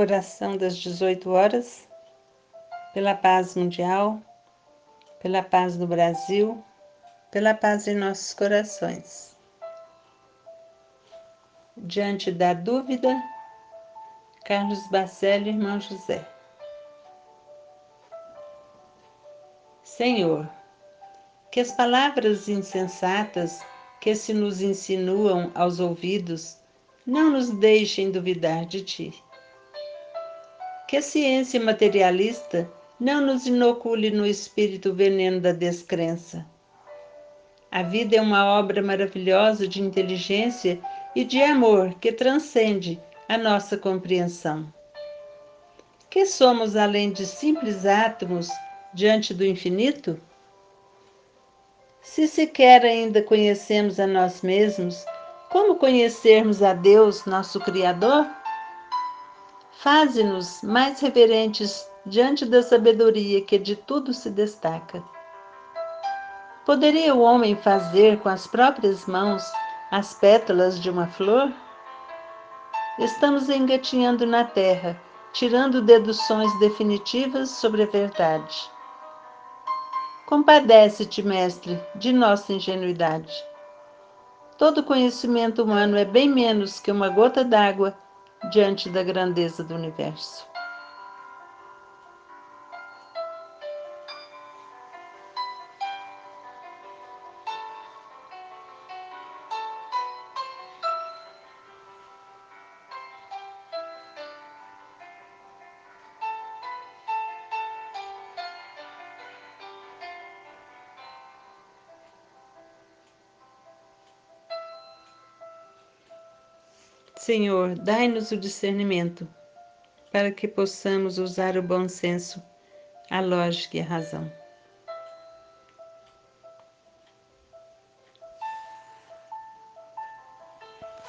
Oração das 18 horas, pela paz mundial, pela paz no Brasil, pela paz em nossos corações. Diante da dúvida, Carlos Bacelli, irmão José. Senhor, que as palavras insensatas que se nos insinuam aos ouvidos não nos deixem duvidar de ti que a ciência materialista não nos inocule no espírito veneno da descrença. A vida é uma obra maravilhosa de inteligência e de amor que transcende a nossa compreensão. Que somos além de simples átomos diante do infinito? Se sequer ainda conhecemos a nós mesmos, como conhecermos a Deus, nosso Criador? Faze-nos mais reverentes diante da sabedoria que de tudo se destaca. Poderia o homem fazer com as próprias mãos as pétalas de uma flor? Estamos engatinhando na terra, tirando deduções definitivas sobre a verdade. Compadece-te, mestre, de nossa ingenuidade. Todo conhecimento humano é bem menos que uma gota d'água diante da grandeza do universo. Senhor, dai-nos o discernimento, para que possamos usar o bom senso, a lógica e a razão.